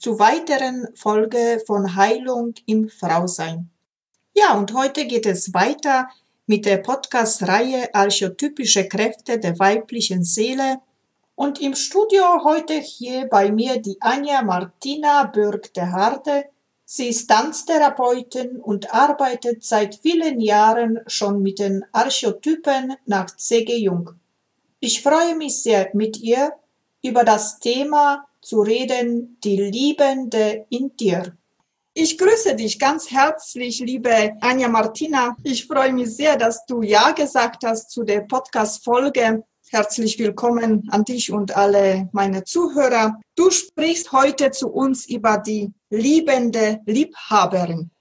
zu weiteren Folge von Heilung im Frausein. Ja, und heute geht es weiter mit der Podcast-Reihe Archetypische Kräfte der weiblichen Seele. Und im Studio heute hier bei mir die Anja Martina Bürg der Harde, Sie ist Tanztherapeutin und arbeitet seit vielen Jahren schon mit den Archetypen nach C.G. Jung. Ich freue mich sehr, mit ihr über das Thema zu reden, die Liebende in dir. Ich grüße dich ganz herzlich, liebe Anja Martina. Ich freue mich sehr, dass du Ja gesagt hast zu der Podcast-Folge Herzlich willkommen an dich und alle meine Zuhörer. Du sprichst heute zu uns über die liebende Liebhaberin.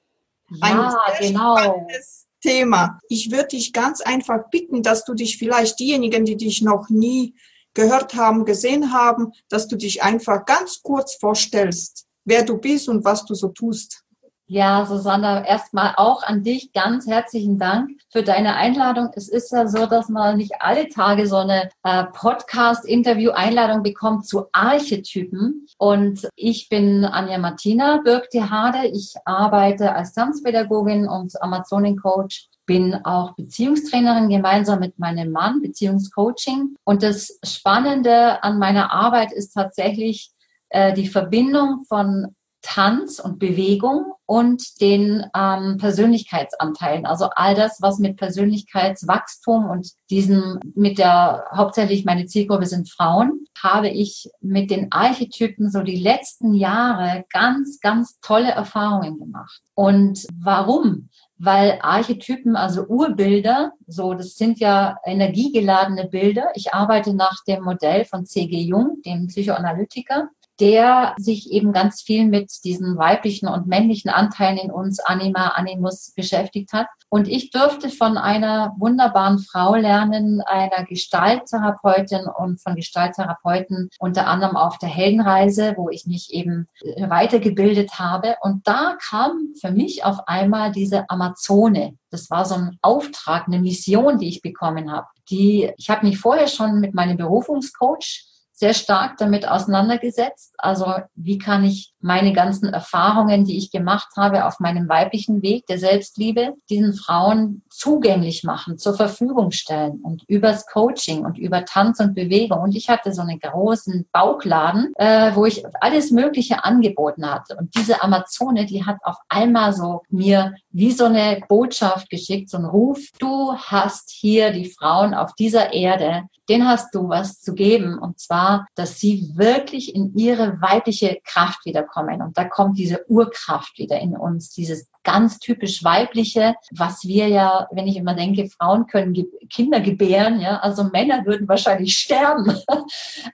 Ja, Ein sehr genau. spannendes Thema. Ich würde dich ganz einfach bitten, dass du dich vielleicht diejenigen, die dich noch nie gehört haben, gesehen haben, dass du dich einfach ganz kurz vorstellst, wer du bist und was du so tust. Ja, Susanne, erstmal auch an dich ganz herzlichen Dank für deine Einladung. Es ist ja so, dass man nicht alle Tage so eine äh, Podcast-Interview-Einladung bekommt zu Archetypen. Und ich bin Anja Martina Birk-Hade. Ich arbeite als Tanzpädagogin und Amazonin-Coach bin auch Beziehungstrainerin gemeinsam mit meinem Mann, Beziehungscoaching. Und das Spannende an meiner Arbeit ist tatsächlich äh, die Verbindung von Tanz und Bewegung und den ähm, Persönlichkeitsanteilen. Also all das, was mit Persönlichkeitswachstum und diesem, mit der, hauptsächlich meine Zielgruppe sind Frauen, habe ich mit den Archetypen so die letzten Jahre ganz, ganz tolle Erfahrungen gemacht. Und warum? Weil Archetypen, also Urbilder, so, das sind ja energiegeladene Bilder. Ich arbeite nach dem Modell von C.G. Jung, dem Psychoanalytiker der sich eben ganz viel mit diesen weiblichen und männlichen Anteilen in uns, Anima, Animus, beschäftigt hat. Und ich durfte von einer wunderbaren Frau lernen, einer Gestalttherapeutin und von Gestalttherapeuten unter anderem auf der Heldenreise, wo ich mich eben äh, weitergebildet habe. Und da kam für mich auf einmal diese Amazone. Das war so ein Auftrag, eine Mission, die ich bekommen habe. Die, ich habe mich vorher schon mit meinem Berufungscoach sehr stark damit auseinandergesetzt. Also wie kann ich meine ganzen Erfahrungen, die ich gemacht habe auf meinem weiblichen Weg der Selbstliebe, diesen Frauen zugänglich machen, zur Verfügung stellen und übers Coaching und über Tanz und Bewegung. Und ich hatte so einen großen Bauchladen, äh, wo ich alles Mögliche angeboten hatte. Und diese Amazone, die hat auf einmal so mir wie so eine Botschaft geschickt, so ein Ruf. Du hast hier die Frauen auf dieser Erde, den hast du was zu geben. Und zwar, dass sie wirklich in ihre weibliche Kraft wiederkommen. Und da kommt diese Urkraft wieder in uns, dieses ganz typisch weibliche, was wir ja, wenn ich immer denke, Frauen können Kinder gebären, ja, also Männer würden wahrscheinlich sterben.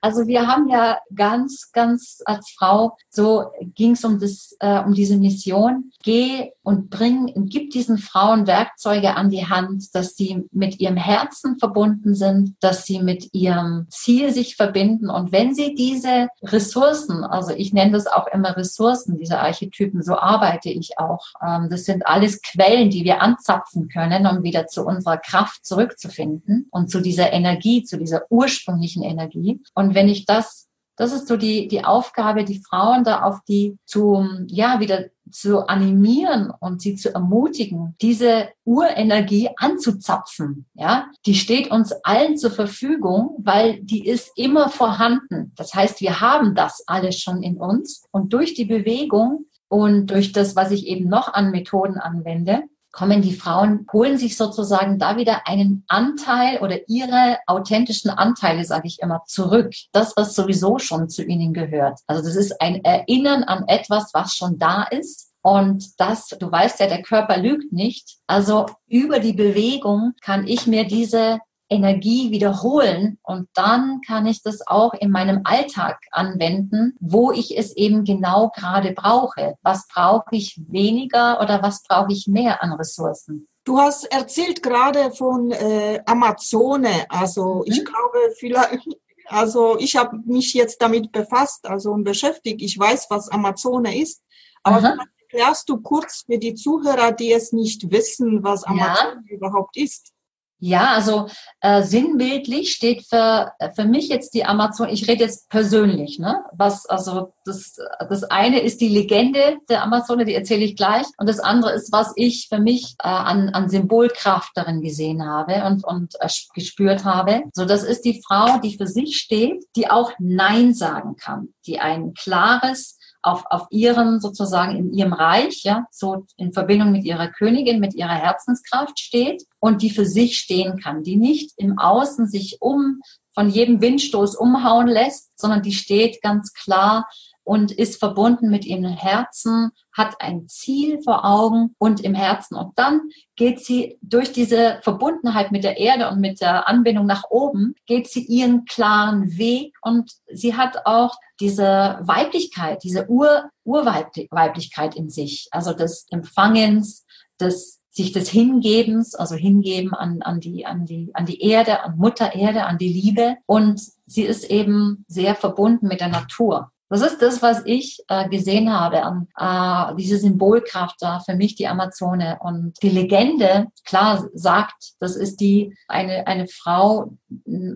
Also wir haben ja ganz, ganz als Frau, so ging es um das, äh, um diese Mission, geh und bring und gib diesen Frauen Werkzeuge an die Hand, dass sie mit ihrem Herzen verbunden sind, dass sie mit ihrem Ziel sich verbinden und wenn sie diese Ressourcen, also ich nenne das auch immer Ressourcen, diese Archetypen, so arbeite ich auch. Ähm, das sind alles Quellen, die wir anzapfen können, um wieder zu unserer Kraft zurückzufinden und zu dieser Energie, zu dieser ursprünglichen Energie. Und wenn ich das das ist so die, die Aufgabe, die Frauen da auf die zu, ja, wieder zu animieren und sie zu ermutigen, diese Urenergie anzuzapfen. Ja, die steht uns allen zur Verfügung, weil die ist immer vorhanden. Das heißt, wir haben das alles schon in uns und durch die Bewegung und durch das, was ich eben noch an Methoden anwende, kommen die Frauen, holen sich sozusagen da wieder einen Anteil oder ihre authentischen Anteile, sage ich immer, zurück. Das, was sowieso schon zu ihnen gehört. Also das ist ein Erinnern an etwas, was schon da ist. Und das, du weißt ja, der Körper lügt nicht. Also über die Bewegung kann ich mir diese Energie wiederholen und dann kann ich das auch in meinem Alltag anwenden, wo ich es eben genau gerade brauche. Was brauche ich weniger oder was brauche ich mehr an Ressourcen? Du hast erzählt gerade von äh, Amazone. Also mhm. ich glaube, vielleicht, also ich habe mich jetzt damit befasst, also und beschäftigt. Ich weiß, was Amazone ist. Aber erklärst du kurz für die Zuhörer, die es nicht wissen, was Amazone ja. überhaupt ist? Ja, also äh, sinnbildlich steht für, für mich jetzt die Amazon, ich rede jetzt persönlich, ne? Was, also das, das eine ist die Legende der Amazone, die erzähle ich gleich. Und das andere ist, was ich für mich äh, an, an Symbolkraft darin gesehen habe und, und äh, gespürt habe. So, das ist die Frau, die für sich steht, die auch Nein sagen kann, die ein klares, auf, auf ihrem sozusagen in ihrem Reich, ja, so in Verbindung mit ihrer Königin, mit ihrer Herzenskraft steht und die für sich stehen kann, die nicht im Außen sich um von jedem Windstoß umhauen lässt, sondern die steht ganz klar und ist verbunden mit ihrem Herzen, hat ein Ziel vor Augen und im Herzen. Und dann geht sie durch diese Verbundenheit mit der Erde und mit der Anbindung nach oben, geht sie ihren klaren Weg und sie hat auch diese Weiblichkeit, diese Ur Urweiblichkeit in sich, also des Empfangens, des sich des Hingebens, also hingeben an, an, die, an, die, an die Erde, an Mutter Erde, an die Liebe. Und sie ist eben sehr verbunden mit der Natur. Das ist das, was ich äh, gesehen habe, an äh, diese Symbolkraft da für mich die Amazone. Und die Legende, klar, sagt, das ist die eine eine Frau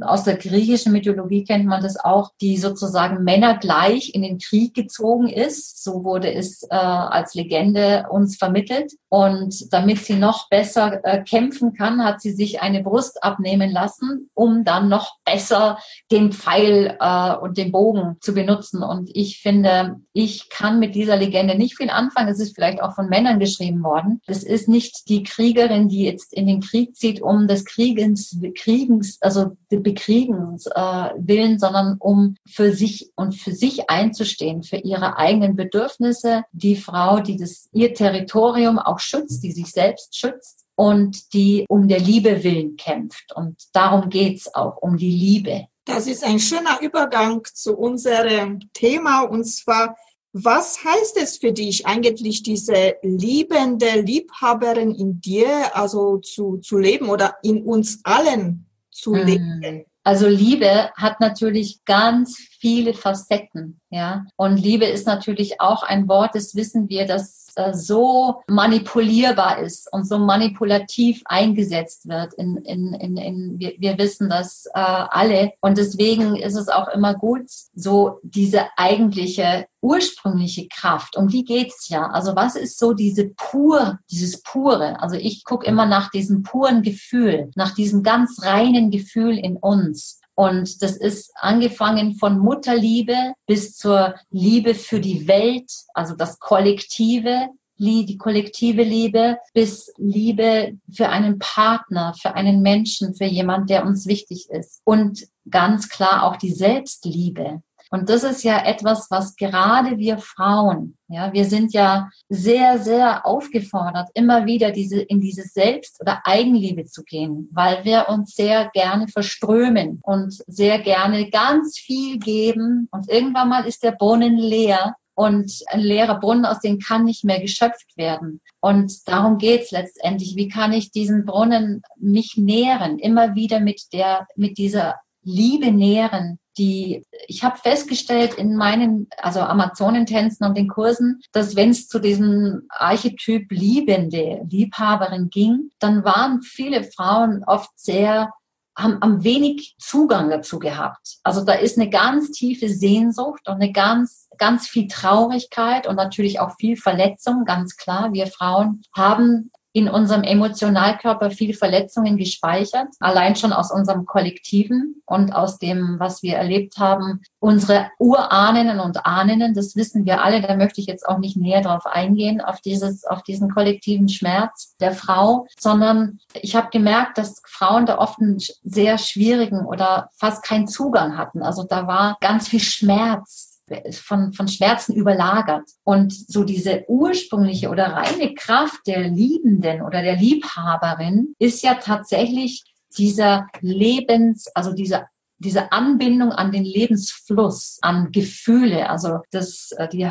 aus der griechischen Mythologie kennt man das auch, die sozusagen männergleich in den Krieg gezogen ist. So wurde es äh, als Legende uns vermittelt. Und damit sie noch besser äh, kämpfen kann, hat sie sich eine Brust abnehmen lassen, um dann noch besser den Pfeil äh, und den Bogen zu benutzen. Und und ich finde, ich kann mit dieser Legende nicht viel anfangen. Es ist vielleicht auch von Männern geschrieben worden. Es ist nicht die Kriegerin, die jetzt in den Krieg zieht, um des Kriegens, Kriegens, also Bekriegens äh, willen, sondern um für sich und für sich einzustehen, für ihre eigenen Bedürfnisse. Die Frau, die das, ihr Territorium auch schützt, die sich selbst schützt und die um der Liebe willen kämpft. Und darum geht's auch, um die Liebe. Das ist ein schöner Übergang zu unserem Thema und zwar, was heißt es für dich eigentlich, diese liebende Liebhaberin in dir, also zu, zu leben oder in uns allen zu hm. leben? Also Liebe hat natürlich ganz viele Facetten, ja. Und Liebe ist natürlich auch ein Wort, das wissen wir, das äh, so manipulierbar ist und so manipulativ eingesetzt wird. In, in, in, in, wir, wir wissen das äh, alle. Und deswegen ist es auch immer gut, so diese eigentliche ursprüngliche Kraft, um die geht's ja. Also was ist so diese pur, dieses pure? Also ich gucke immer nach diesem puren Gefühl, nach diesem ganz reinen Gefühl in uns. Und das ist angefangen von Mutterliebe bis zur Liebe für die Welt, also das Kollektive, die kollektive Liebe, bis Liebe für einen Partner, für einen Menschen, für jemand, der uns wichtig ist. Und ganz klar auch die Selbstliebe. Und das ist ja etwas, was gerade wir Frauen, ja, wir sind ja sehr, sehr aufgefordert, immer wieder diese, in diese Selbst- oder Eigenliebe zu gehen, weil wir uns sehr gerne verströmen und sehr gerne ganz viel geben. Und irgendwann mal ist der Brunnen leer und ein leerer Brunnen, aus dem kann nicht mehr geschöpft werden. Und darum geht's letztendlich. Wie kann ich diesen Brunnen mich nähren, immer wieder mit der, mit dieser Liebe nähren, die, ich habe festgestellt in meinen, also Amazonentänzen und den Kursen, dass wenn es zu diesem Archetyp Liebende, Liebhaberin ging, dann waren viele Frauen oft sehr haben, haben wenig Zugang dazu gehabt. Also da ist eine ganz tiefe Sehnsucht und eine ganz, ganz viel Traurigkeit und natürlich auch viel Verletzung, ganz klar. Wir Frauen haben in unserem Emotionalkörper viel Verletzungen gespeichert, allein schon aus unserem Kollektiven und aus dem, was wir erlebt haben. Unsere Urahnen und Ahnen, das wissen wir alle, da möchte ich jetzt auch nicht näher drauf eingehen, auf dieses, auf diesen kollektiven Schmerz der Frau, sondern ich habe gemerkt, dass Frauen da oft einen sehr schwierigen oder fast keinen Zugang hatten. Also da war ganz viel Schmerz von, von Schmerzen überlagert. Und so diese ursprüngliche oder reine Kraft der Liebenden oder der Liebhaberin ist ja tatsächlich dieser Lebens, also dieser diese Anbindung an den Lebensfluss, an Gefühle. Also das, äh, die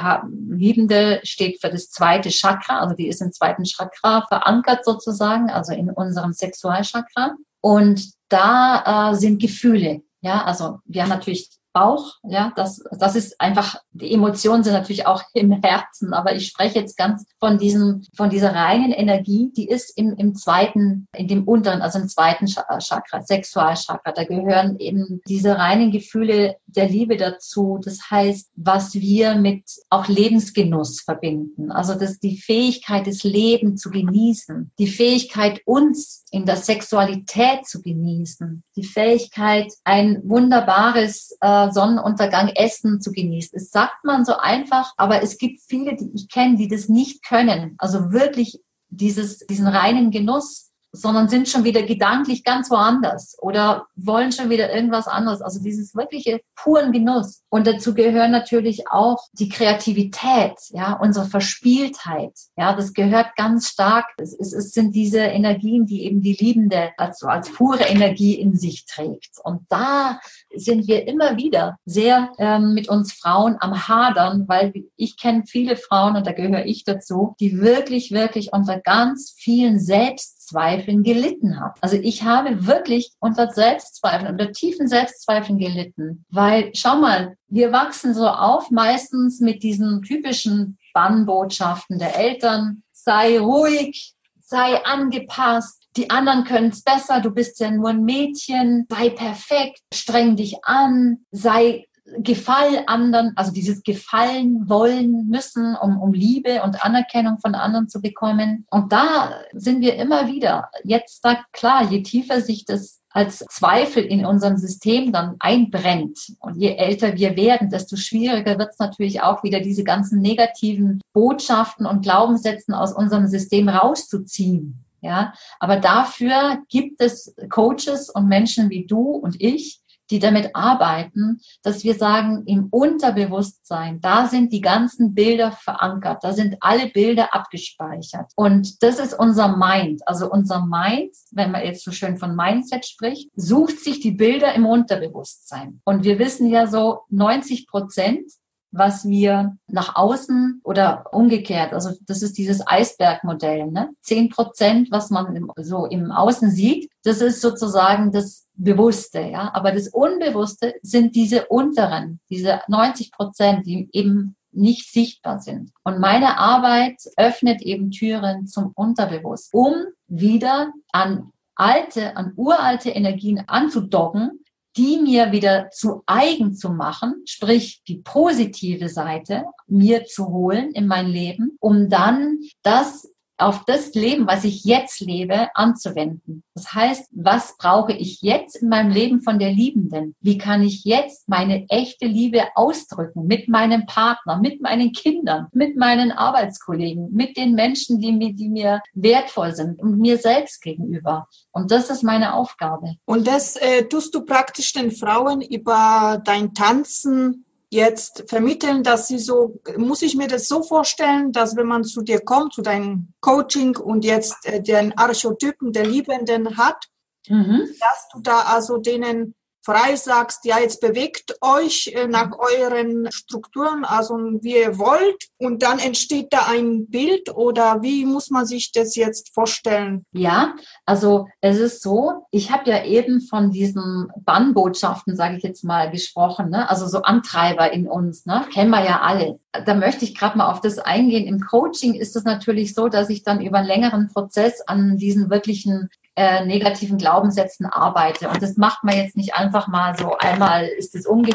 Liebende steht für das zweite Chakra, also die ist im zweiten Chakra verankert sozusagen, also in unserem Sexualchakra. Und da äh, sind Gefühle. Ja, also wir haben natürlich Bauch. Ja, das, das ist einfach, die Emotionen sind natürlich auch im Herzen, aber ich spreche jetzt ganz von diesem, von dieser reinen Energie, die ist im, im zweiten, in dem unteren, also im zweiten Chakra, Sexualchakra. Da gehören eben diese reinen Gefühle der Liebe dazu. Das heißt, was wir mit auch Lebensgenuss verbinden. Also das, die Fähigkeit, das Leben zu genießen, die Fähigkeit, uns in der Sexualität zu genießen, die Fähigkeit, ein wunderbares äh, Sonnenuntergang Essen zu genießen. Das sagt man so einfach, aber es gibt viele, die ich kenne, die das nicht können. Also wirklich dieses, diesen reinen Genuss sondern sind schon wieder gedanklich ganz woanders oder wollen schon wieder irgendwas anderes. Also dieses wirkliche puren Genuss. Und dazu gehören natürlich auch die Kreativität, ja, unsere Verspieltheit. Ja, das gehört ganz stark. Es, es, es sind diese Energien, die eben die Liebende als, als pure Energie in sich trägt. Und da sind wir immer wieder sehr ähm, mit uns Frauen am Hadern, weil ich kenne viele Frauen und da gehöre ich dazu, die wirklich, wirklich unter ganz vielen Selbst Selbstzweifeln gelitten habe. Also ich habe wirklich unter Selbstzweifeln, unter tiefen Selbstzweifeln gelitten, weil schau mal, wir wachsen so auf meistens mit diesen typischen Bannbotschaften der Eltern, sei ruhig, sei angepasst, die anderen können es besser, du bist ja nur ein Mädchen, sei perfekt, streng dich an, sei Gefall anderen, also dieses Gefallen wollen müssen, um, um Liebe und Anerkennung von anderen zu bekommen. Und da sind wir immer wieder. Jetzt sagt klar, je tiefer sich das als Zweifel in unserem System dann einbrennt und je älter wir werden, desto schwieriger wird es natürlich auch wieder diese ganzen negativen Botschaften und Glaubenssätzen aus unserem System rauszuziehen. Ja, aber dafür gibt es Coaches und Menschen wie du und ich, die damit arbeiten, dass wir sagen, im Unterbewusstsein, da sind die ganzen Bilder verankert, da sind alle Bilder abgespeichert. Und das ist unser Mind. Also unser Mind, wenn man jetzt so schön von Mindset spricht, sucht sich die Bilder im Unterbewusstsein. Und wir wissen ja so, 90 Prozent was wir nach außen oder umgekehrt, also das ist dieses Eisbergmodell, ne? Zehn Prozent, was man so im Außen sieht, das ist sozusagen das Bewusste, ja. Aber das Unbewusste sind diese unteren, diese 90 Prozent, die eben nicht sichtbar sind. Und meine Arbeit öffnet eben Türen zum Unterbewusst, um wieder an alte, an uralte Energien anzudocken, die mir wieder zu eigen zu machen, sprich die positive Seite mir zu holen in mein Leben, um dann das auf das Leben, was ich jetzt lebe, anzuwenden. Das heißt, was brauche ich jetzt in meinem Leben von der Liebenden? Wie kann ich jetzt meine echte Liebe ausdrücken mit meinem Partner, mit meinen Kindern, mit meinen Arbeitskollegen, mit den Menschen, die mir, die mir wertvoll sind und mir selbst gegenüber? Und das ist meine Aufgabe. Und das äh, tust du praktisch den Frauen über dein Tanzen jetzt vermitteln, dass sie so, muss ich mir das so vorstellen, dass wenn man zu dir kommt, zu deinem Coaching und jetzt äh, den Archetypen der Liebenden hat, mhm. dass du da also denen frei sagst, ja, jetzt bewegt euch äh, nach euren Strukturen, also wie ihr wollt, und dann entsteht da ein Bild oder wie muss man sich das jetzt vorstellen? Ja, also es ist so, ich habe ja eben von diesen Bannbotschaften, sage ich jetzt mal, gesprochen, ne? also so Antreiber in uns, ne? kennen wir ja alle. Da möchte ich gerade mal auf das eingehen. Im Coaching ist es natürlich so, dass ich dann über einen längeren Prozess an diesen wirklichen äh, negativen Glaubenssätzen arbeite. Und das macht man jetzt nicht einfach mal so einmal ist es umge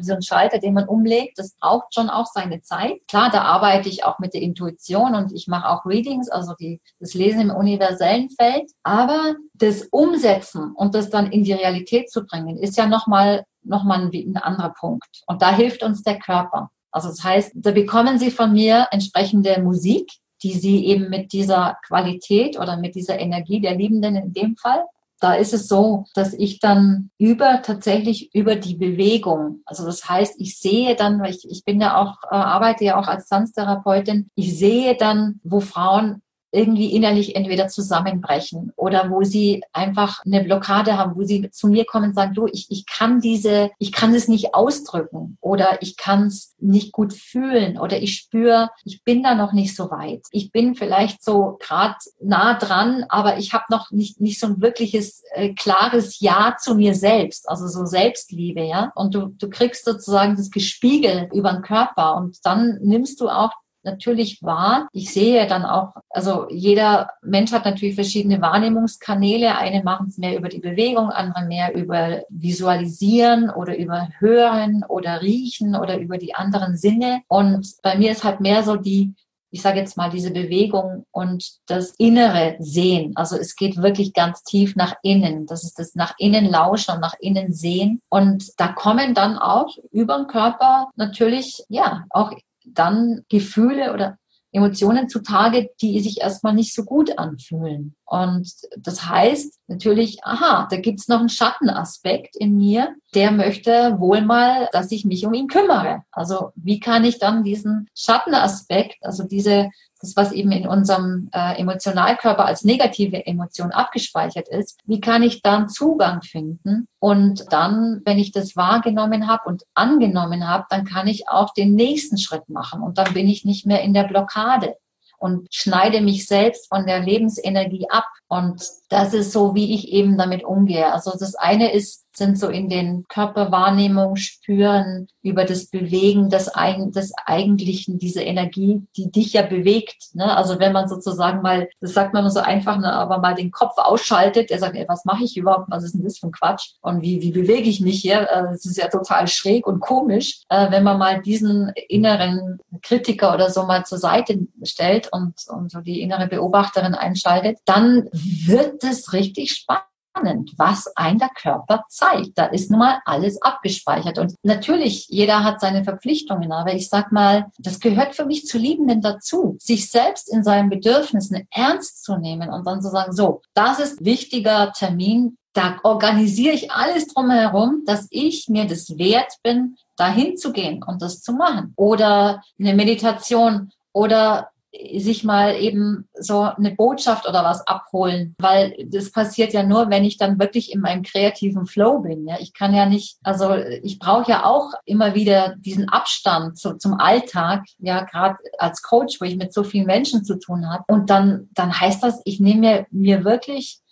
so ein Schalter, den man umlegt. Das braucht schon auch seine Zeit. Klar, da arbeite ich auch mit der Intuition und ich mache auch Readings, also die, das Lesen im universellen Feld. Aber das Umsetzen und das dann in die Realität zu bringen, ist ja nochmal noch mal ein, ein anderer Punkt. Und da hilft uns der Körper. Also das heißt, da bekommen Sie von mir entsprechende Musik, die Sie eben mit dieser Qualität oder mit dieser Energie der Liebenden in dem Fall da ist es so, dass ich dann über tatsächlich über die Bewegung, also das heißt, ich sehe dann, weil ich, ich bin ja auch, äh, arbeite ja auch als Tanztherapeutin, ich sehe dann, wo Frauen irgendwie innerlich entweder zusammenbrechen oder wo sie einfach eine Blockade haben, wo sie zu mir kommen und sagen, du, ich, ich kann diese, ich kann es nicht ausdrücken oder ich kann es nicht gut fühlen oder ich spüre, ich bin da noch nicht so weit. Ich bin vielleicht so gerade nah dran, aber ich habe noch nicht, nicht so ein wirkliches äh, klares Ja zu mir selbst, also so Selbstliebe, ja. Und du, du kriegst sozusagen das gespiegelt über den Körper und dann nimmst du auch natürlich wahr. Ich sehe dann auch, also jeder Mensch hat natürlich verschiedene Wahrnehmungskanäle. Eine machen es mehr über die Bewegung, andere mehr über Visualisieren oder über Hören oder Riechen oder über die anderen Sinne. Und bei mir ist halt mehr so die ich sage jetzt mal, diese Bewegung und das innere Sehen. Also es geht wirklich ganz tief nach innen. Das ist das nach innen lauschen und nach innen sehen. Und da kommen dann auch über den Körper natürlich, ja, auch dann Gefühle oder Emotionen zutage, die sich erstmal nicht so gut anfühlen. Und das heißt natürlich, aha, da gibt's noch einen Schattenaspekt in mir, der möchte wohl mal, dass ich mich um ihn kümmere. Also wie kann ich dann diesen Schattenaspekt, also diese das, was eben in unserem äh, Emotionalkörper als negative Emotion abgespeichert ist, wie kann ich dann Zugang finden? Und dann, wenn ich das wahrgenommen habe und angenommen habe, dann kann ich auch den nächsten Schritt machen und dann bin ich nicht mehr in der Blockade und schneide mich selbst von der Lebensenergie ab. Und das ist so, wie ich eben damit umgehe. Also das eine ist, sind so in den Körperwahrnehmungen spüren über das Bewegen des, Eigen, des Eigentlichen, diese Energie, die dich ja bewegt. Ne? Also wenn man sozusagen mal, das sagt man so einfach, ne, aber mal den Kopf ausschaltet, der sagt, ey, was mache ich überhaupt, was ist denn das für ein Quatsch und wie, wie bewege ich mich hier? Äh, das ist ja total schräg und komisch, äh, wenn man mal diesen inneren Kritiker oder so mal zur Seite stellt und, und so die innere Beobachterin einschaltet, dann wird es richtig spannend spannend, was ein der Körper zeigt. Da ist nun mal alles abgespeichert. Und natürlich, jeder hat seine Verpflichtungen, aber ich sag mal, das gehört für mich zu Liebenden dazu, sich selbst in seinen Bedürfnissen ernst zu nehmen und dann zu sagen, so, das ist wichtiger Termin, da organisiere ich alles drumherum, dass ich mir das wert bin, dahin zu gehen und das zu machen. Oder eine Meditation oder sich mal eben so eine Botschaft oder was abholen, weil das passiert ja nur, wenn ich dann wirklich in meinem kreativen Flow bin. Ja, ich kann ja nicht, also ich brauche ja auch immer wieder diesen Abstand zu, zum Alltag, ja, gerade als Coach, wo ich mit so vielen Menschen zu tun habe. Und dann, dann heißt das, ich nehme mir, mir wirklich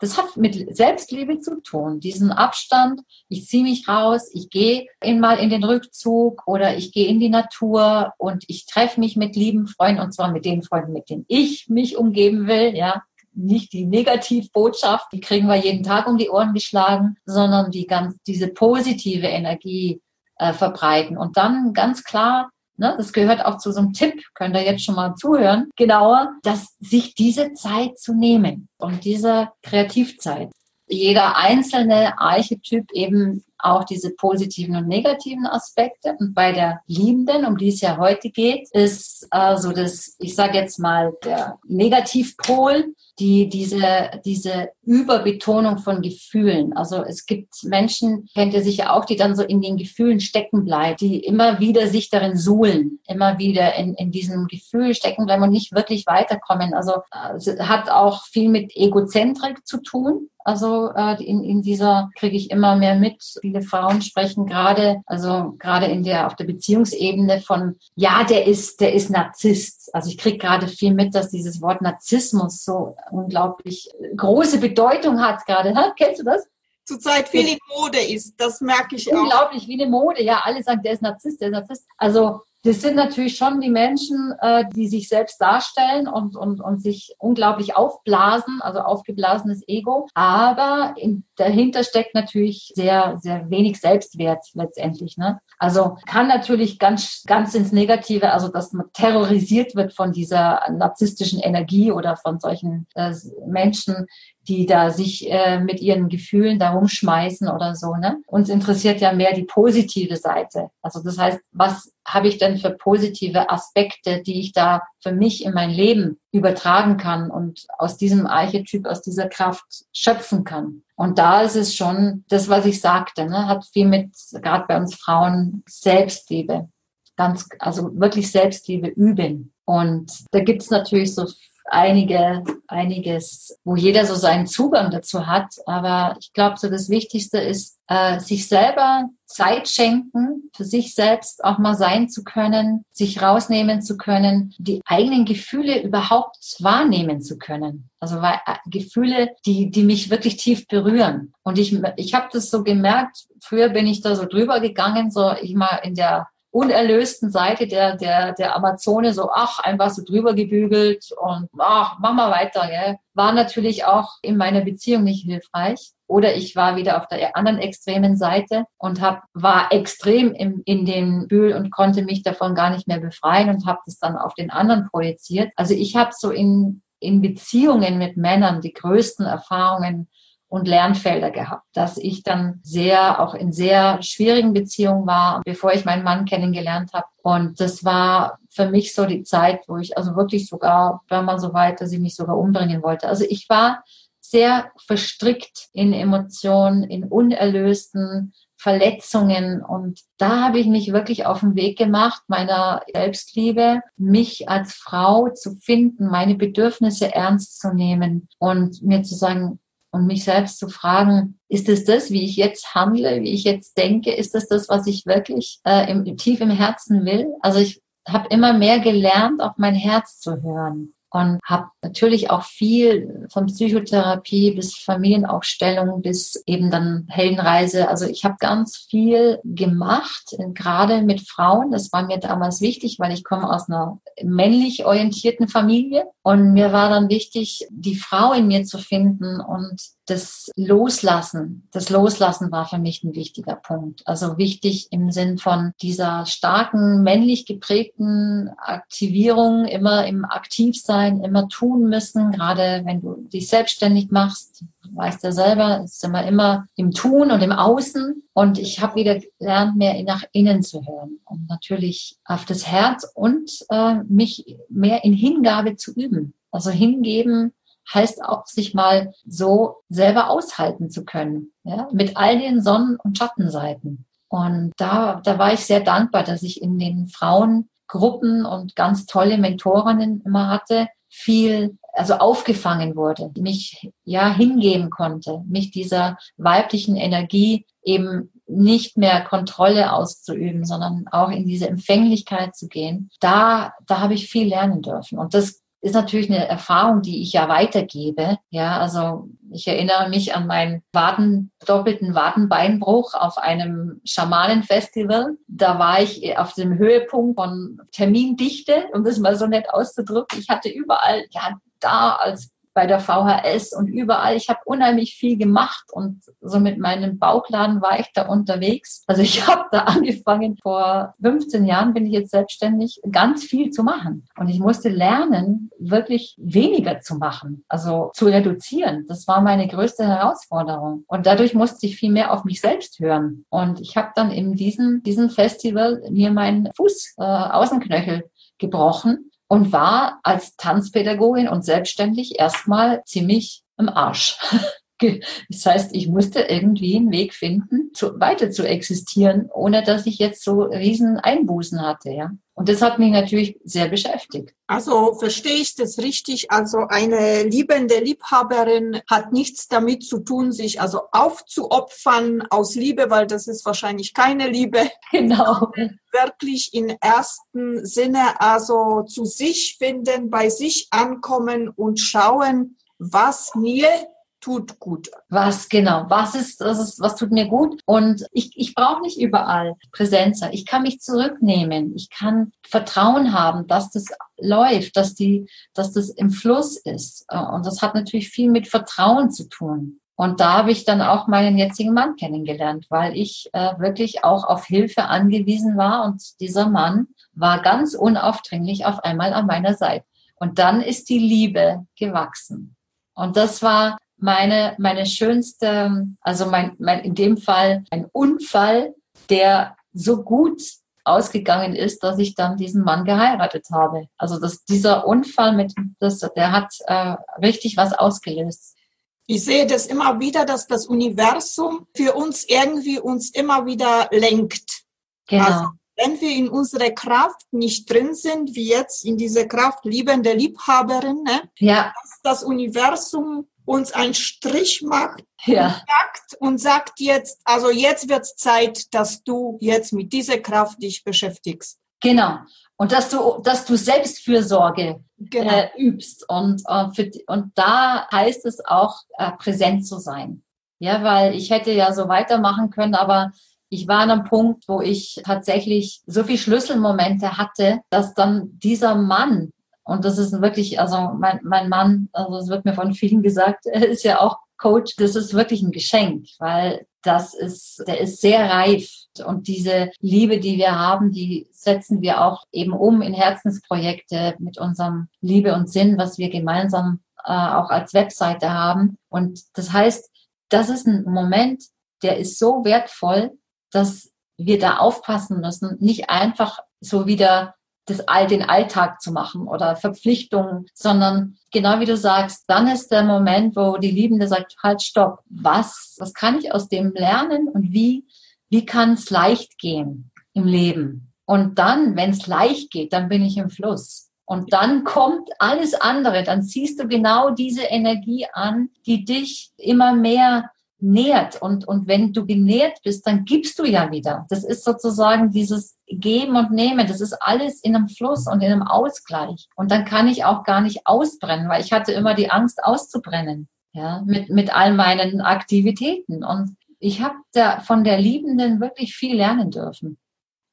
das hat mit Selbstliebe zu tun, diesen Abstand. Ich ziehe mich raus, ich gehe mal in den Rückzug oder ich gehe in die Natur und ich treffe mich mit lieben Freunden und zwar mit den Freunden, mit denen ich mich umgeben will, ja. Nicht die Negativbotschaft, die kriegen wir jeden Tag um die Ohren geschlagen, sondern die ganz, diese positive Energie äh, verbreiten und dann ganz klar ne, das gehört auch zu so einem Tipp, könnt ihr jetzt schon mal zuhören, genauer, dass sich diese Zeit zu nehmen und diese Kreativzeit. Jeder einzelne Archetyp eben auch diese positiven und negativen Aspekte. Und bei der Liebenden, um die es ja heute geht, ist äh, so das, ich sage jetzt mal, der Negativpol, die diese, diese Überbetonung von Gefühlen. Also es gibt Menschen, kennt ihr sicher auch, die dann so in den Gefühlen stecken bleiben, die immer wieder sich darin suhlen, immer wieder in, in diesem Gefühl stecken bleiben und nicht wirklich weiterkommen. Also äh, hat auch viel mit Egozentrik zu tun. Also äh, in, in dieser kriege ich immer mehr mit. Viele Frauen sprechen gerade, also gerade in der auf der Beziehungsebene von ja, der ist, der ist Narzisst. Also ich kriege gerade viel mit, dass dieses Wort Narzissmus so unglaublich große Bedeutung hat gerade. Ha? Kennst du das? Zurzeit viel in Mode ist, das merke ich unglaublich auch. Unglaublich wie eine Mode. Ja, alle sagen, der ist Narzisst, der ist Narzisst. Also das sind natürlich schon die Menschen, äh, die sich selbst darstellen und, und, und sich unglaublich aufblasen, also aufgeblasenes Ego. Aber in, dahinter steckt natürlich sehr, sehr wenig Selbstwert letztendlich. Ne? Also kann natürlich ganz, ganz ins Negative, also dass man terrorisiert wird von dieser narzisstischen Energie oder von solchen äh, Menschen, die da sich äh, mit ihren Gefühlen da rumschmeißen oder so. Ne? Uns interessiert ja mehr die positive Seite. Also das heißt, was habe ich denn für positive Aspekte, die ich da für mich in mein Leben übertragen kann und aus diesem Archetyp, aus dieser Kraft schöpfen kann. Und da ist es schon das, was ich sagte, ne, hat viel mit, gerade bei uns Frauen, Selbstliebe. Ganz, also wirklich Selbstliebe üben. Und da gibt's natürlich so einige, einiges, wo jeder so seinen Zugang dazu hat. Aber ich glaube, so das Wichtigste ist, äh, sich selber Zeit schenken, für sich selbst auch mal sein zu können, sich rausnehmen zu können, die eigenen Gefühle überhaupt wahrnehmen zu können. Also weil, äh, Gefühle, die, die mich wirklich tief berühren. Und ich, ich habe das so gemerkt, früher bin ich da so drüber gegangen, so ich mal in der unerlösten Seite der, der, der Amazone so, ach, einfach so drüber gebügelt und ach, mach mal weiter. Gell? War natürlich auch in meiner Beziehung nicht hilfreich. Oder ich war wieder auf der anderen extremen Seite und hab, war extrem im, in dem Bühl und konnte mich davon gar nicht mehr befreien und habe das dann auf den anderen projiziert. Also ich habe so in, in Beziehungen mit Männern die größten Erfahrungen und Lernfelder gehabt, dass ich dann sehr, auch in sehr schwierigen Beziehungen war, bevor ich meinen Mann kennengelernt habe. Und das war für mich so die Zeit, wo ich also wirklich sogar, war mal so weit, dass ich mich sogar umbringen wollte. Also ich war sehr verstrickt in Emotionen, in unerlösten Verletzungen. Und da habe ich mich wirklich auf den Weg gemacht, meiner Selbstliebe, mich als Frau zu finden, meine Bedürfnisse ernst zu nehmen und mir zu sagen, und mich selbst zu fragen, ist es das, wie ich jetzt handle, wie ich jetzt denke, ist das das, was ich wirklich äh, im, tief im Herzen will? Also ich habe immer mehr gelernt, auf mein Herz zu hören und habe natürlich auch viel von Psychotherapie bis Familienaufstellung bis eben dann Heldenreise. Also ich habe ganz viel gemacht, gerade mit Frauen. Das war mir damals wichtig, weil ich komme aus einer männlich orientierten Familie und mir war dann wichtig, die Frau in mir zu finden und das Loslassen, das Loslassen war für mich ein wichtiger Punkt. Also wichtig im Sinn von dieser starken männlich geprägten Aktivierung, immer im Aktivsein, immer tun müssen, gerade wenn du dich selbstständig machst, weißt ja selber, sind wir immer im Tun und im Außen. Und ich habe wieder gelernt, mehr nach innen zu hören und natürlich auf das Herz und äh, mich mehr in Hingabe zu üben. Also hingeben heißt auch, sich mal so selber aushalten zu können, ja, mit all den Sonnen- und Schattenseiten. Und da, da war ich sehr dankbar, dass ich in den Frauengruppen und ganz tolle Mentorinnen immer hatte, viel, also aufgefangen wurde, mich ja hingeben konnte, mich dieser weiblichen Energie eben nicht mehr Kontrolle auszuüben, sondern auch in diese Empfänglichkeit zu gehen. Da, da habe ich viel lernen dürfen. Und das ist natürlich eine Erfahrung, die ich ja weitergebe. Ja, also ich erinnere mich an meinen Waden, doppelten Wadenbeinbruch auf einem Schamanenfestival. Da war ich auf dem Höhepunkt von Termindichte, um das mal so nett auszudrücken. Ich hatte überall, ja, da als bei der VHS und überall. Ich habe unheimlich viel gemacht und so mit meinem Bauchladen war ich da unterwegs. Also ich habe da angefangen, vor 15 Jahren bin ich jetzt selbstständig, ganz viel zu machen. Und ich musste lernen, wirklich weniger zu machen, also zu reduzieren. Das war meine größte Herausforderung. Und dadurch musste ich viel mehr auf mich selbst hören. Und ich habe dann in diesem, diesem Festival mir meinen Fuß, äh, Außenknöchel gebrochen und war als Tanzpädagogin und selbstständig erstmal ziemlich im Arsch. Das heißt, ich musste irgendwie einen Weg finden, zu, weiter zu existieren, ohne dass ich jetzt so riesen Einbußen hatte, ja. Und das hat mich natürlich sehr beschäftigt. Also verstehe ich das richtig? Also eine liebende Liebhaberin hat nichts damit zu tun, sich also aufzuopfern aus Liebe, weil das ist wahrscheinlich keine Liebe. Genau. Wirklich im ersten Sinne also zu sich finden, bei sich ankommen und schauen, was mir tut gut. Was genau? Was ist, das ist, was tut mir gut? Und ich, ich brauche nicht überall Präsenz. Ich kann mich zurücknehmen. Ich kann Vertrauen haben, dass das läuft, dass die, dass das im Fluss ist. Und das hat natürlich viel mit Vertrauen zu tun. Und da habe ich dann auch meinen jetzigen Mann kennengelernt, weil ich äh, wirklich auch auf Hilfe angewiesen war. Und dieser Mann war ganz unaufdringlich auf einmal an meiner Seite. Und dann ist die Liebe gewachsen. Und das war meine, meine schönste, also mein, mein, in dem Fall ein Unfall, der so gut ausgegangen ist, dass ich dann diesen Mann geheiratet habe. Also dass dieser Unfall mit, das, der hat äh, richtig was ausgelöst. Ich sehe das immer wieder, dass das Universum für uns irgendwie uns immer wieder lenkt. Genau. Also, wenn wir in unserer Kraft nicht drin sind, wie jetzt in dieser Kraft liebende Liebhaberin, ne, ja. dass das Universum uns einen Strich macht ja. und, sagt, und sagt jetzt, also jetzt wird es Zeit, dass du jetzt mit dieser Kraft dich beschäftigst. Genau. Und dass du, dass du Selbstfürsorge genau. äh, übst. Und, äh, für, und da heißt es auch, äh, präsent zu sein. Ja, weil ich hätte ja so weitermachen können, aber ich war an einem Punkt, wo ich tatsächlich so viel Schlüsselmomente hatte, dass dann dieser Mann, und das ist wirklich, also mein, mein Mann, also es wird mir von vielen gesagt, er ist ja auch Coach, das ist wirklich ein Geschenk, weil das ist, der ist sehr reif. Und diese Liebe, die wir haben, die setzen wir auch eben um in Herzensprojekte mit unserem Liebe und Sinn, was wir gemeinsam äh, auch als Webseite haben. Und das heißt, das ist ein Moment, der ist so wertvoll, dass wir da aufpassen müssen, nicht einfach so wieder das all den Alltag zu machen oder Verpflichtungen, sondern genau wie du sagst, dann ist der Moment, wo die Liebende sagt, halt, stopp, was, was kann ich aus dem lernen und wie, wie kann es leicht gehen im Leben? Und dann, wenn es leicht geht, dann bin ich im Fluss. Und dann kommt alles andere, dann ziehst du genau diese Energie an, die dich immer mehr nährt. Und, und wenn du genährt bist, dann gibst du ja wieder. Das ist sozusagen dieses Geben und Nehmen. Das ist alles in einem Fluss und in einem Ausgleich. Und dann kann ich auch gar nicht ausbrennen, weil ich hatte immer die Angst auszubrennen. Ja, mit, mit all meinen Aktivitäten. Und ich habe da von der Liebenden wirklich viel lernen dürfen.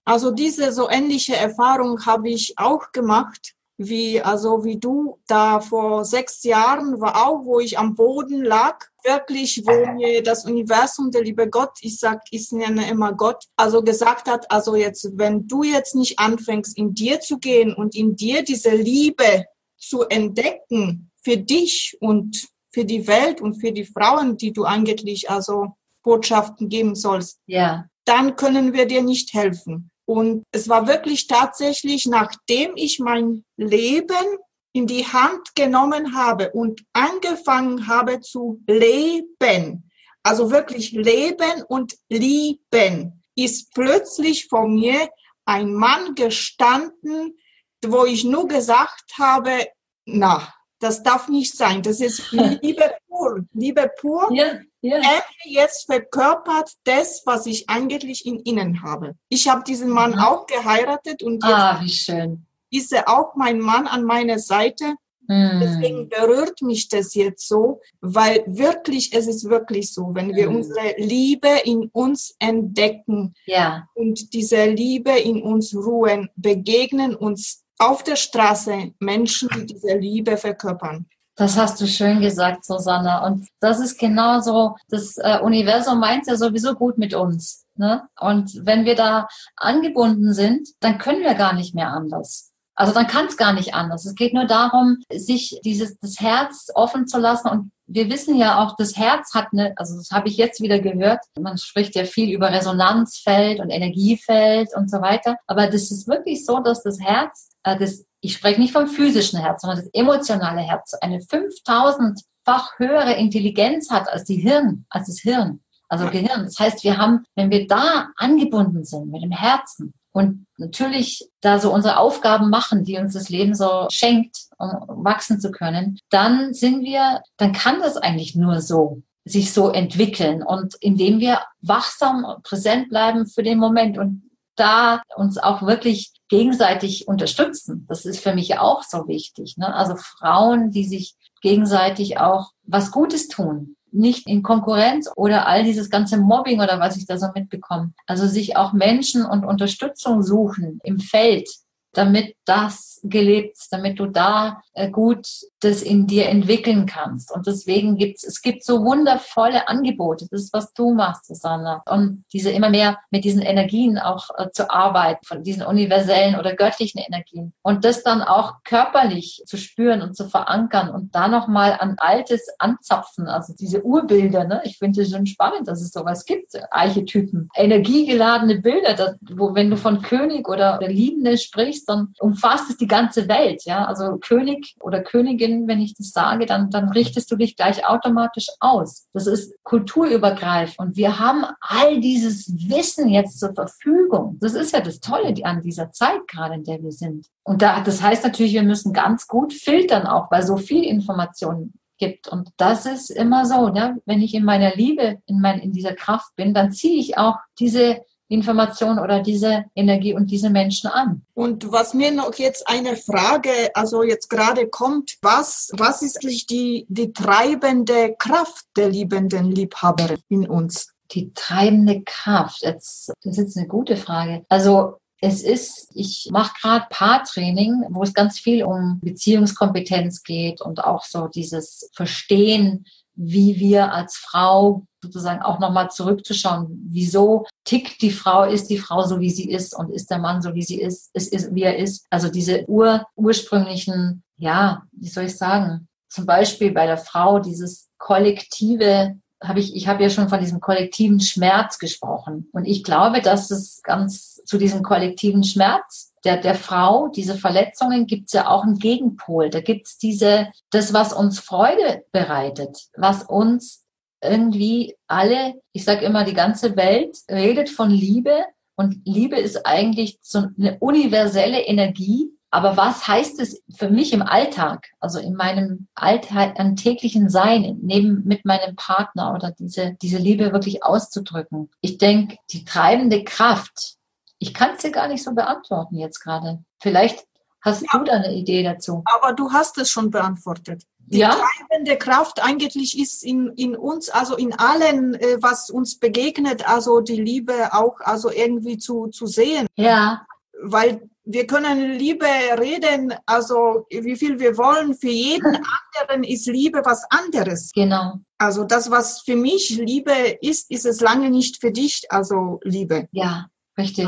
Also diese so ähnliche Erfahrung habe ich auch gemacht wie, also wie du da vor sechs Jahren war auch, wo ich am Boden lag, wirklich, wo mir das Universum, der liebe Gott, ich sag, ich nenne immer Gott, also gesagt hat, also jetzt, wenn du jetzt nicht anfängst, in dir zu gehen und in dir diese Liebe zu entdecken für dich und für die Welt und für die Frauen, die du eigentlich also Botschaften geben sollst, ja. dann können wir dir nicht helfen. Und es war wirklich tatsächlich, nachdem ich mein Leben in die Hand genommen habe und angefangen habe zu leben, also wirklich leben und lieben, ist plötzlich vor mir ein Mann gestanden, wo ich nur gesagt habe, na, das darf nicht sein. Das ist Liebe pur. Liebe pur. Ja, ja. Er jetzt verkörpert das, was ich eigentlich in ihnen habe. Ich habe diesen Mann mhm. auch geheiratet und jetzt ah, wie schön. Ist er auch mein Mann an meiner Seite. Mhm. Deswegen berührt mich das jetzt so, weil wirklich, es ist wirklich so, wenn wir mhm. unsere Liebe in uns entdecken ja. und diese Liebe in uns ruhen, begegnen uns auf der Straße Menschen, die diese Liebe verkörpern. Das hast du schön gesagt, Susanne. Und das ist genauso, das äh, Universum meint ja sowieso gut mit uns. Ne? Und wenn wir da angebunden sind, dann können wir gar nicht mehr anders. Also dann kann es gar nicht anders. Es geht nur darum, sich dieses das Herz offen zu lassen. Und wir wissen ja auch, das Herz hat eine, also das habe ich jetzt wieder gehört. Man spricht ja viel über Resonanzfeld und Energiefeld und so weiter. Aber das ist wirklich so, dass das Herz, äh, das, ich spreche nicht vom physischen Herz, sondern das emotionale Herz, eine 5000-fach höhere Intelligenz hat als die Hirn, als das Hirn. Also Gehirn. Das heißt, wir haben, wenn wir da angebunden sind mit dem Herzen, und natürlich da so unsere Aufgaben machen, die uns das Leben so schenkt, um wachsen zu können, dann sind wir, dann kann das eigentlich nur so sich so entwickeln und indem wir wachsam präsent bleiben für den Moment und da uns auch wirklich gegenseitig unterstützen. Das ist für mich auch so wichtig. Ne? Also Frauen, die sich gegenseitig auch was Gutes tun. Nicht in Konkurrenz oder all dieses ganze Mobbing oder was ich da so mitbekomme. Also sich auch Menschen und Unterstützung suchen im Feld, damit das gelebt, damit du da gut das in dir entwickeln kannst. Und deswegen gibt's, es gibt so wundervolle Angebote. Das ist, was du machst, Susanne. Und diese immer mehr mit diesen Energien auch äh, zu arbeiten, von diesen universellen oder göttlichen Energien. Und das dann auch körperlich zu spüren und zu verankern und da nochmal an Altes anzapfen. Also diese Urbilder, ne? Ich finde es schon spannend, dass es sowas gibt. Archetypen. Energiegeladene Bilder, das, wo, wenn du von König oder der Liebende sprichst, dann umfasst es die ganze Welt. Ja, also König oder Königin, wenn ich das sage, dann, dann richtest du dich gleich automatisch aus. Das ist kulturübergreifend. Und wir haben all dieses Wissen jetzt zur Verfügung. Das ist ja das Tolle an dieser Zeit gerade, in der wir sind. Und da, das heißt natürlich, wir müssen ganz gut filtern auch, weil so viel Information gibt. Und das ist immer so, ne? wenn ich in meiner Liebe, in, mein, in dieser Kraft bin, dann ziehe ich auch diese Information oder diese Energie und diese Menschen an. Und was mir noch jetzt eine Frage, also jetzt gerade kommt, was, was ist die, die treibende Kraft der liebenden Liebhaberin in uns? Die treibende Kraft, jetzt, das ist jetzt eine gute Frage. Also es ist, ich mache gerade Paartraining, wo es ganz viel um Beziehungskompetenz geht und auch so dieses Verstehen, wie wir als Frau sozusagen auch nochmal zurückzuschauen, wieso tickt die Frau, ist die Frau so, wie sie ist und ist der Mann so, wie sie ist, ist, ist wie er ist. Also diese ur, ursprünglichen, ja, wie soll ich sagen, zum Beispiel bei der Frau dieses kollektive habe ich, ich habe ja schon von diesem kollektiven Schmerz gesprochen. Und ich glaube, dass es ganz zu diesem kollektiven Schmerz der, der Frau, diese Verletzungen, gibt es ja auch einen Gegenpol. Da gibt es diese, das, was uns Freude bereitet, was uns irgendwie alle, ich sage immer, die ganze Welt redet von Liebe und Liebe ist eigentlich so eine universelle Energie. Aber was heißt es für mich im Alltag, also in meinem alltäglichen Sein, neben mit meinem Partner oder diese, diese Liebe wirklich auszudrücken? Ich denke, die treibende Kraft, ich kann es dir gar nicht so beantworten jetzt gerade. Vielleicht hast ja, du da eine Idee dazu. Aber du hast es schon beantwortet die ja? treibende Kraft eigentlich ist in, in uns, also in allen, äh, was uns begegnet, also die Liebe auch also irgendwie zu, zu sehen. Ja. Weil wir können Liebe reden, also wie viel wir wollen. Für jeden anderen ist Liebe was anderes. Genau. Also das, was für mich Liebe ist, ist es lange nicht für dich, also Liebe. Ja, richtig.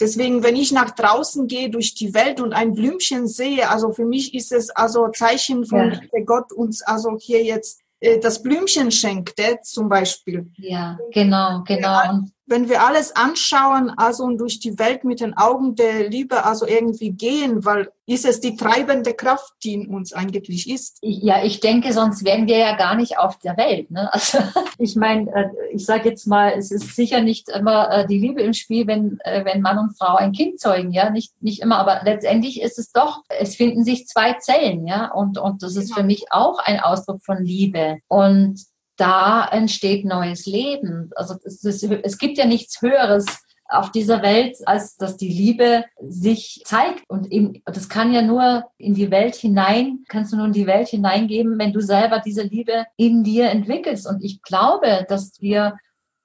Deswegen, wenn ich nach draußen gehe durch die Welt und ein Blümchen sehe, also für mich ist es also Zeichen von ja. Liebe Gott uns also hier jetzt äh, das Blümchen schenkt, zum Beispiel. Ja, genau, genau wenn wir alles anschauen, also und durch die Welt mit den Augen der Liebe, also irgendwie gehen, weil ist es die treibende Kraft, die in uns eigentlich ist. Ja, ich denke, sonst wären wir ja gar nicht auf der Welt. Ne? Also ich meine, äh, ich sage jetzt mal, es ist sicher nicht immer äh, die Liebe im Spiel, wenn, äh, wenn Mann und Frau ein Kind zeugen, ja, nicht, nicht immer, aber letztendlich ist es doch, es finden sich zwei Zellen, ja, und, und das ist genau. für mich auch ein Ausdruck von Liebe. Und da entsteht neues Leben. Also es, ist, es gibt ja nichts Höheres auf dieser Welt, als dass die Liebe sich zeigt. Und eben, das kann ja nur in die Welt hinein, kannst du nur in die Welt hineingeben, wenn du selber diese Liebe in dir entwickelst. Und ich glaube, dass wir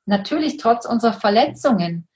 natürlich trotz unserer Verletzungen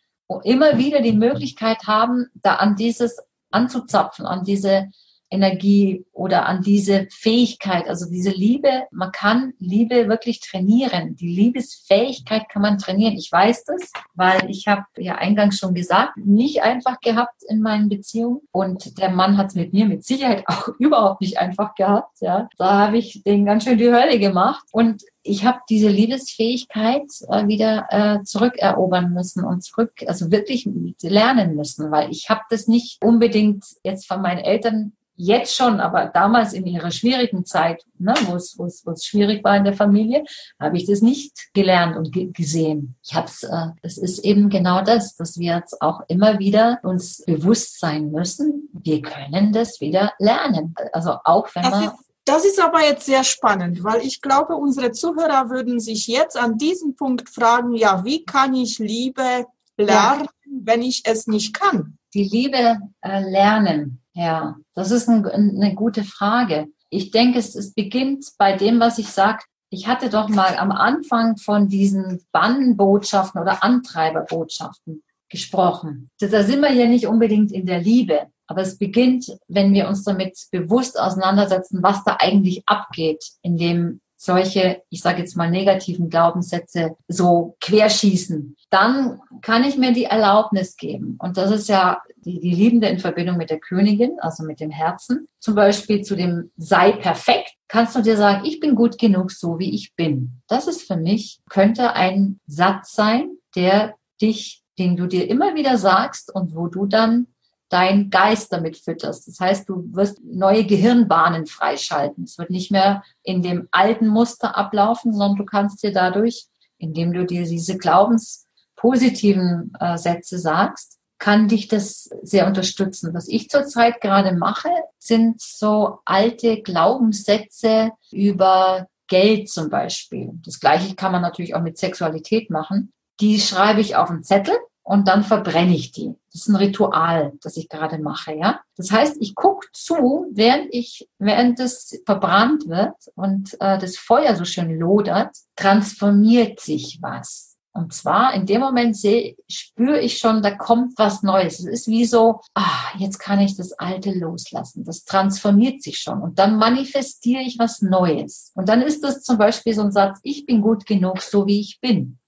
immer wieder die Möglichkeit haben, da an dieses anzuzapfen, an diese Energie oder an diese Fähigkeit, also diese Liebe. Man kann Liebe wirklich trainieren. Die Liebesfähigkeit kann man trainieren. Ich weiß das, weil ich habe ja eingangs schon gesagt, nicht einfach gehabt in meinen Beziehungen. Und der Mann hat es mit mir mit Sicherheit auch überhaupt nicht einfach gehabt. Ja, da habe ich den ganz schön die Hölle gemacht. Und ich habe diese Liebesfähigkeit äh, wieder äh, zurückerobern müssen und zurück, also wirklich lernen müssen, weil ich habe das nicht unbedingt jetzt von meinen Eltern jetzt schon, aber damals in ihrer schwierigen Zeit, ne, wo es, schwierig war in der Familie, habe ich das nicht gelernt und ge gesehen. Ich habe es, äh, es ist eben genau das, dass wir jetzt auch immer wieder uns bewusst sein müssen, wir können das wieder lernen. Also auch wenn man das ist aber jetzt sehr spannend, weil ich glaube, unsere Zuhörer würden sich jetzt an diesem Punkt fragen, ja, wie kann ich Liebe lernen, ja. wenn ich es nicht kann? Die Liebe äh, lernen ja, das ist ein, eine gute Frage. Ich denke, es, es beginnt bei dem, was ich sage, ich hatte doch mal am Anfang von diesen Bannbotschaften oder Antreiberbotschaften gesprochen. Da sind wir ja nicht unbedingt in der Liebe, aber es beginnt, wenn wir uns damit bewusst auseinandersetzen, was da eigentlich abgeht, indem solche, ich sage jetzt mal, negativen Glaubenssätze so querschießen. Dann kann ich mir die Erlaubnis geben. Und das ist ja die, die Liebende in Verbindung mit der Königin, also mit dem Herzen. Zum Beispiel zu dem sei perfekt. Kannst du dir sagen, ich bin gut genug, so wie ich bin. Das ist für mich, könnte ein Satz sein, der dich den du dir immer wieder sagst und wo du dann dein Geist damit fütterst. Das heißt, du wirst neue Gehirnbahnen freischalten. Es wird nicht mehr in dem alten Muster ablaufen, sondern du kannst dir dadurch, indem du dir diese glaubenspositiven äh, Sätze sagst, kann dich das sehr unterstützen. Was ich zurzeit gerade mache, sind so alte Glaubenssätze über Geld zum Beispiel. Das gleiche kann man natürlich auch mit Sexualität machen. Die schreibe ich auf einen Zettel und dann verbrenne ich die. Das ist ein Ritual, das ich gerade mache, ja. Das heißt, ich gucke zu, während ich, während es verbrannt wird und äh, das Feuer so schön lodert, transformiert sich was. Und zwar in dem Moment sehe, spüre ich schon, da kommt was Neues. Es ist wie so, ah, jetzt kann ich das Alte loslassen. Das transformiert sich schon. Und dann manifestiere ich was Neues. Und dann ist das zum Beispiel so ein Satz, ich bin gut genug, so wie ich bin.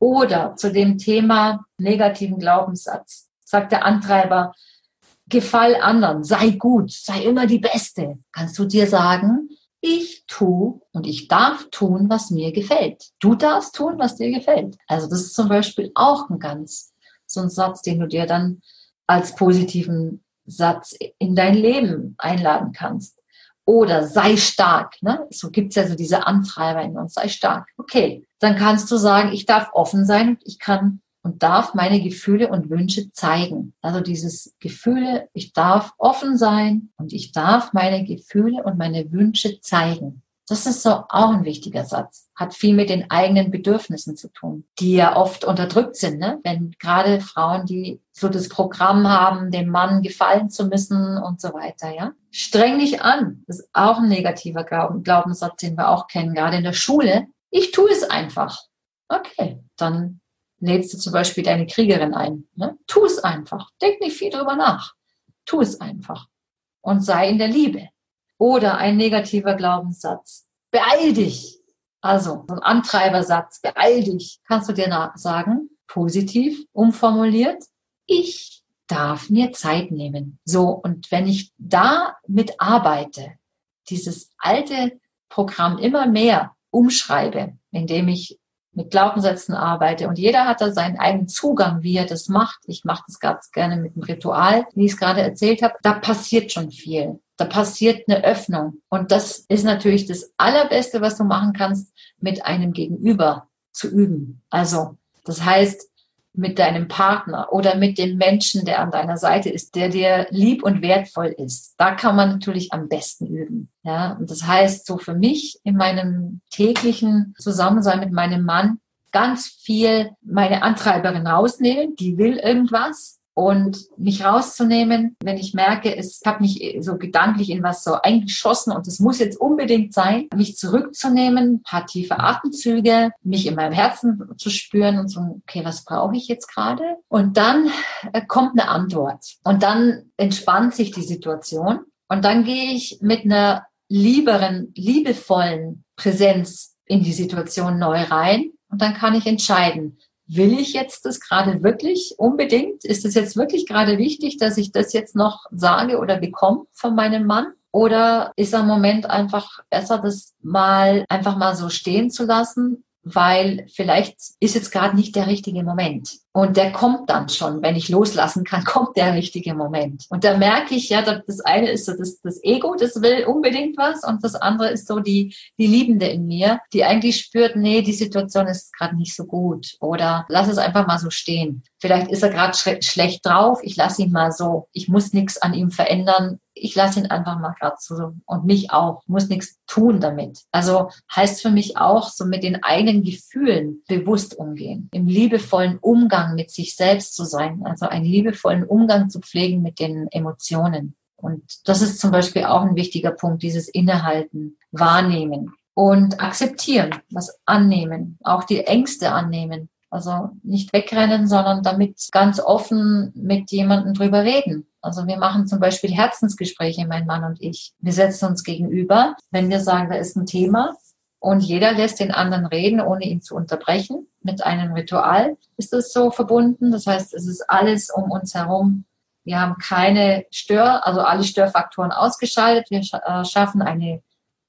Oder zu dem Thema negativen Glaubenssatz sagt der Antreiber, gefall anderen, sei gut, sei immer die Beste. Kannst du dir sagen, ich tu und ich darf tun, was mir gefällt. Du darfst tun, was dir gefällt. Also das ist zum Beispiel auch ein ganz, so ein Satz, den du dir dann als positiven Satz in dein Leben einladen kannst. Oder sei stark. Ne? So gibt's ja so diese Antreiber in uns, sei stark. Okay, dann kannst du sagen, ich darf offen sein und ich kann und darf meine Gefühle und Wünsche zeigen. Also dieses Gefühle, ich darf offen sein und ich darf meine Gefühle und meine Wünsche zeigen. Das ist so auch ein wichtiger Satz. Hat viel mit den eigenen Bedürfnissen zu tun, die ja oft unterdrückt sind. Ne? Wenn gerade Frauen, die so das Programm haben, dem Mann gefallen zu müssen und so weiter, ja. Streng dich an. Das ist auch ein negativer Glaubenssatz, den wir auch kennen, gerade in der Schule. Ich tue es einfach. Okay, dann lädst du zum Beispiel deine Kriegerin ein. Ne? Tu es einfach. Denk nicht viel drüber nach. Tu es einfach. Und sei in der Liebe. Oder ein negativer Glaubenssatz. Beeil dich. Also, ein Antreibersatz. Beeil dich. Kannst du dir sagen, positiv umformuliert. Ich darf mir Zeit nehmen. So. Und wenn ich da mitarbeite, dieses alte Programm immer mehr umschreibe, indem ich mit Glaubenssätzen arbeite und jeder hat da seinen eigenen Zugang, wie er das macht. Ich mache das ganz gerne mit dem Ritual, wie ich es gerade erzählt habe. Da passiert schon viel. Da passiert eine Öffnung. Und das ist natürlich das Allerbeste, was du machen kannst, mit einem Gegenüber zu üben. Also, das heißt, mit deinem Partner oder mit dem Menschen, der an deiner Seite ist, der dir lieb und wertvoll ist. Da kann man natürlich am besten üben. Ja, und das heißt, so für mich in meinem täglichen Zusammensein mit meinem Mann ganz viel meine Antreiberin rausnehmen, die will irgendwas und mich rauszunehmen, wenn ich merke, es habe mich so gedanklich in was so eingeschossen und es muss jetzt unbedingt sein, mich zurückzunehmen, paar tiefe Atemzüge, mich in meinem Herzen zu spüren und so, okay, was brauche ich jetzt gerade? Und dann äh, kommt eine Antwort. Und dann entspannt sich die Situation. Und dann gehe ich mit einer lieberen, liebevollen Präsenz in die Situation neu rein. Und dann kann ich entscheiden, will ich jetzt das gerade wirklich unbedingt? Ist es jetzt wirklich gerade wichtig, dass ich das jetzt noch sage oder bekomme von meinem Mann? Oder ist am Moment einfach besser, das mal einfach mal so stehen zu lassen weil vielleicht ist jetzt gerade nicht der richtige Moment. Und der kommt dann schon, wenn ich loslassen kann, kommt der richtige Moment. Und da merke ich ja, das eine ist so das, das Ego, das will unbedingt was und das andere ist so die, die Liebende in mir, die eigentlich spürt, nee, die Situation ist gerade nicht so gut oder lass es einfach mal so stehen. Vielleicht ist er gerade schlecht drauf, ich lasse ihn mal so. Ich muss nichts an ihm verändern ich lasse ihn einfach mal gerade so und mich auch, muss nichts tun damit. Also heißt für mich auch, so mit den eigenen Gefühlen bewusst umgehen, im liebevollen Umgang mit sich selbst zu sein, also einen liebevollen Umgang zu pflegen mit den Emotionen. Und das ist zum Beispiel auch ein wichtiger Punkt, dieses Innehalten, Wahrnehmen. und akzeptieren, was annehmen, auch die Ängste annehmen. Also nicht wegrennen, sondern damit ganz offen mit jemandem drüber reden. Also wir machen zum Beispiel Herzensgespräche, mein Mann und ich. Wir setzen uns gegenüber, wenn wir sagen, da ist ein Thema und jeder lässt den anderen reden, ohne ihn zu unterbrechen. Mit einem Ritual ist es so verbunden. Das heißt, es ist alles um uns herum. Wir haben keine Stör, also alle Störfaktoren ausgeschaltet. Wir äh, schaffen eine,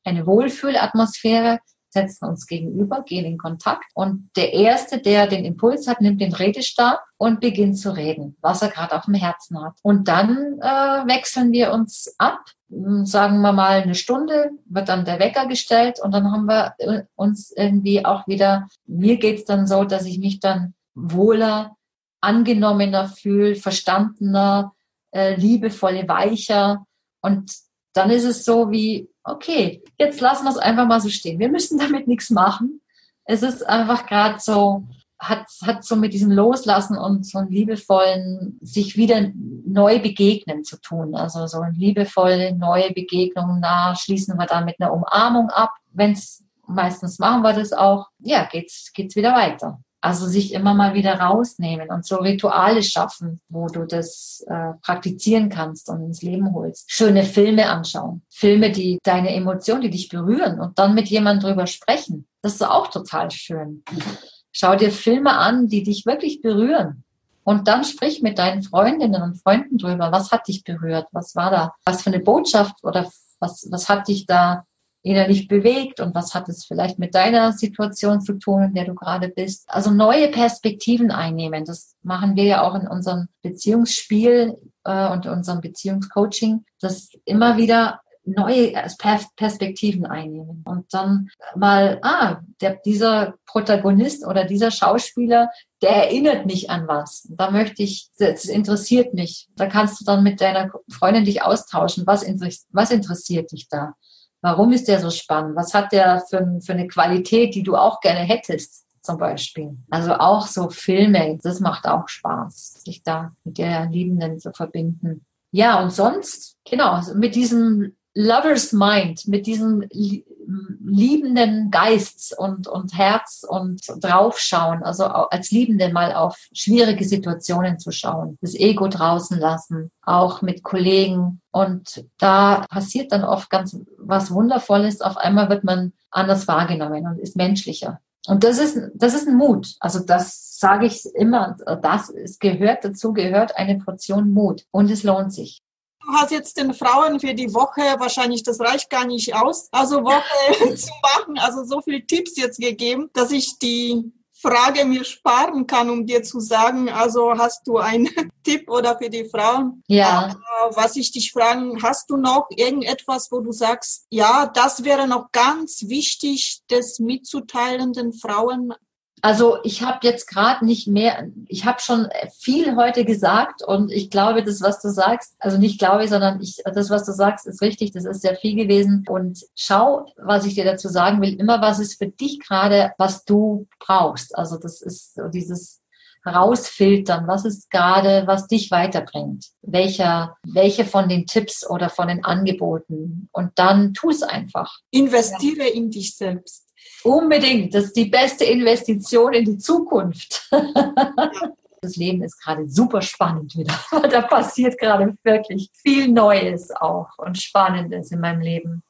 eine Wohlfühlatmosphäre setzen uns gegenüber, gehen in Kontakt und der Erste, der den Impuls hat, nimmt den Redestab und beginnt zu reden, was er gerade auf dem Herzen hat. Und dann äh, wechseln wir uns ab, hm, sagen wir mal eine Stunde, wird dann der Wecker gestellt und dann haben wir äh, uns irgendwie auch wieder, mir geht's dann so, dass ich mich dann wohler, angenommener fühle, verstandener, äh, liebevolle, weicher und dann ist es so wie, okay, jetzt lassen wir es einfach mal so stehen. Wir müssen damit nichts machen. Es ist einfach gerade so, hat, hat so mit diesem Loslassen und so einem liebevollen, sich wieder neu begegnen zu tun. Also so eine liebevolle neue Begegnung, da schließen wir dann mit einer Umarmung ab. Wenn es meistens machen wir das auch, ja, geht's, geht's wieder weiter. Also sich immer mal wieder rausnehmen und so Rituale schaffen, wo du das äh, praktizieren kannst und ins Leben holst. Schöne Filme anschauen. Filme, die deine Emotionen, die dich berühren und dann mit jemandem drüber sprechen. Das ist auch total schön. Schau dir Filme an, die dich wirklich berühren. Und dann sprich mit deinen Freundinnen und Freunden drüber. Was hat dich berührt? Was war da? Was für eine Botschaft oder was, was hat dich da innerlich bewegt und was hat es vielleicht mit deiner Situation zu tun, in der du gerade bist. Also neue Perspektiven einnehmen. Das machen wir ja auch in unserem Beziehungsspiel äh, und unserem Beziehungscoaching, dass immer wieder neue Perspektiven einnehmen und dann mal, ah, der, dieser Protagonist oder dieser Schauspieler, der erinnert mich an was. Da möchte ich, das interessiert mich. Da kannst du dann mit deiner Freundin dich austauschen. Was, was interessiert dich da? Warum ist der so spannend? Was hat der für, für eine Qualität, die du auch gerne hättest? Zum Beispiel. Also auch so Filme, das macht auch Spaß, sich da mit der Liebenden zu verbinden. Ja, und sonst, genau, mit diesem Lover's Mind, mit diesem liebenden Geist und, und Herz und draufschauen, also als Liebende mal auf schwierige Situationen zu schauen, das Ego draußen lassen, auch mit Kollegen. Und da passiert dann oft ganz was Wundervolles. Auf einmal wird man anders wahrgenommen und ist menschlicher. Und das ist, das ist ein Mut. Also das sage ich immer. Das es gehört dazu, gehört eine Portion Mut. Und es lohnt sich. Du hast jetzt den Frauen für die Woche, wahrscheinlich das reicht gar nicht aus, also Woche zu machen, also so viele Tipps jetzt gegeben, dass ich die Frage mir sparen kann, um dir zu sagen, also hast du einen Tipp oder für die Frauen? Ja. Aber was ich dich fragen, hast du noch irgendetwas, wo du sagst, ja, das wäre noch ganz wichtig, das mitzuteilen den Frauen also ich habe jetzt gerade nicht mehr, ich habe schon viel heute gesagt und ich glaube, das, was du sagst, also nicht glaube, sondern ich, das, was du sagst, ist richtig, das ist sehr viel gewesen. Und schau, was ich dir dazu sagen will, immer was ist für dich gerade, was du brauchst. Also das ist so dieses rausfiltern, was ist gerade, was dich weiterbringt, welcher, welche von den Tipps oder von den Angeboten und dann tu es einfach. Investiere ja. in dich selbst. Unbedingt. Das ist die beste Investition in die Zukunft. Das Leben ist gerade super spannend wieder. Da passiert gerade wirklich viel Neues auch und Spannendes in meinem Leben.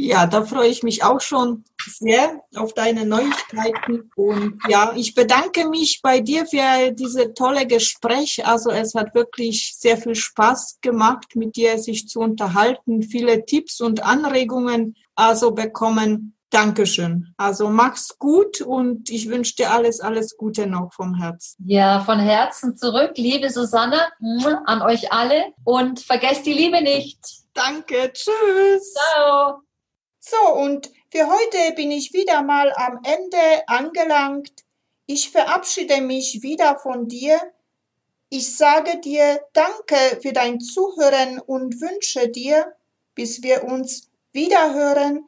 Ja, da freue ich mich auch schon sehr auf deine Neuigkeiten. Und ja, ich bedanke mich bei dir für diese tolle Gespräch. Also es hat wirklich sehr viel Spaß gemacht, mit dir sich zu unterhalten, viele Tipps und Anregungen also bekommen. Dankeschön. Also mach's gut und ich wünsche dir alles, alles Gute noch vom Herzen. Ja, von Herzen zurück, liebe Susanne, an euch alle und vergesst die Liebe nicht. Danke, tschüss. Ciao. So, und für heute bin ich wieder mal am Ende angelangt. Ich verabschiede mich wieder von dir. Ich sage dir Danke für dein Zuhören und wünsche dir, bis wir uns wiederhören,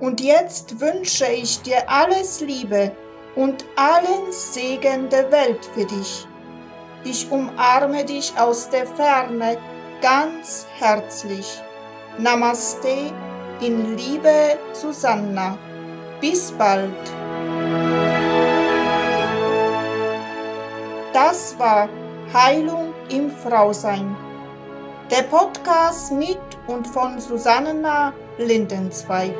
Und jetzt wünsche ich dir alles Liebe und allen Segen der Welt für dich. Ich umarme dich aus der Ferne ganz herzlich. Namaste in Liebe Susanna. Bis bald. Das war Heilung im Frausein. Der Podcast mit und von Susanna Lindenzweig.